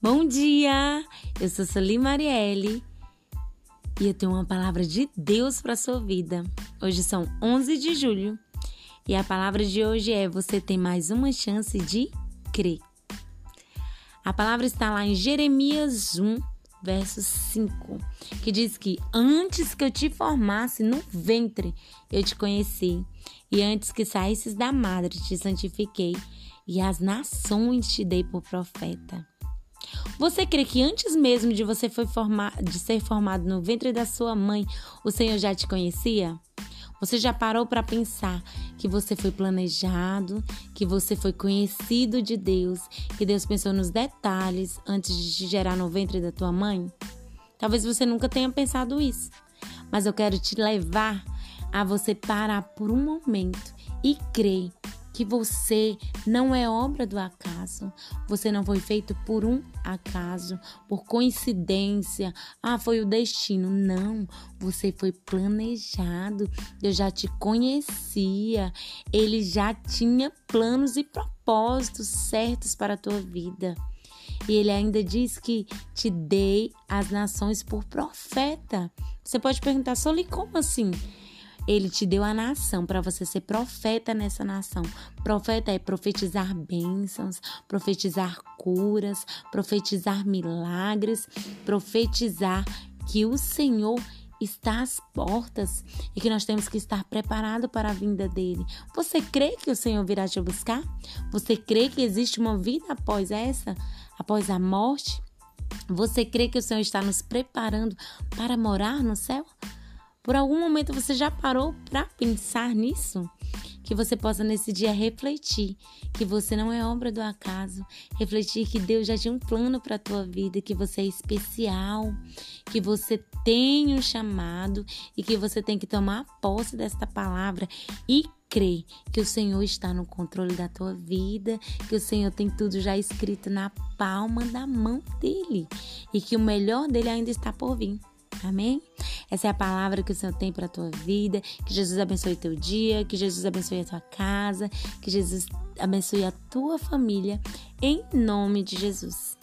Bom dia! Eu sou Soli Marielle e eu tenho uma palavra de Deus para sua vida. Hoje são 11 de julho e a palavra de hoje é: Você tem mais uma chance de crer. A palavra está lá em Jeremias 1, verso 5, que diz que antes que eu te formasse no ventre, eu te conheci, e antes que saísses da madre, te santifiquei, e as nações te dei por profeta. Você crê que antes mesmo de você foi formar, de ser formado no ventre da sua mãe, o Senhor já te conhecia? Você já parou para pensar que você foi planejado, que você foi conhecido de Deus, que Deus pensou nos detalhes antes de te gerar no ventre da tua mãe? Talvez você nunca tenha pensado isso, mas eu quero te levar a você parar por um momento e crer que você não é obra do acaso. Você não foi feito por um acaso, por coincidência. Ah, foi o destino. Não, você foi planejado. Eu já te conhecia. Ele já tinha planos e propósitos certos para a tua vida. E ele ainda diz que te dei as nações por profeta. Você pode perguntar, Soli, como assim? Ele te deu a nação para você ser profeta nessa nação. Profeta é profetizar bênçãos, profetizar curas, profetizar milagres, profetizar que o Senhor está às portas e que nós temos que estar preparados para a vinda dele. Você crê que o Senhor virá te buscar? Você crê que existe uma vida após essa, após a morte? Você crê que o Senhor está nos preparando para morar no céu? Por algum momento você já parou para pensar nisso? Que você possa nesse dia refletir que você não é obra do acaso, refletir que Deus já tinha um plano para a tua vida, que você é especial, que você tem um chamado e que você tem que tomar posse desta palavra e crer que o Senhor está no controle da tua vida, que o Senhor tem tudo já escrito na palma da mão dele e que o melhor dele ainda está por vir. Amém? Essa é a palavra que o Senhor tem para a tua vida. Que Jesus abençoe teu dia, que Jesus abençoe a tua casa, que Jesus abençoe a tua família, em nome de Jesus.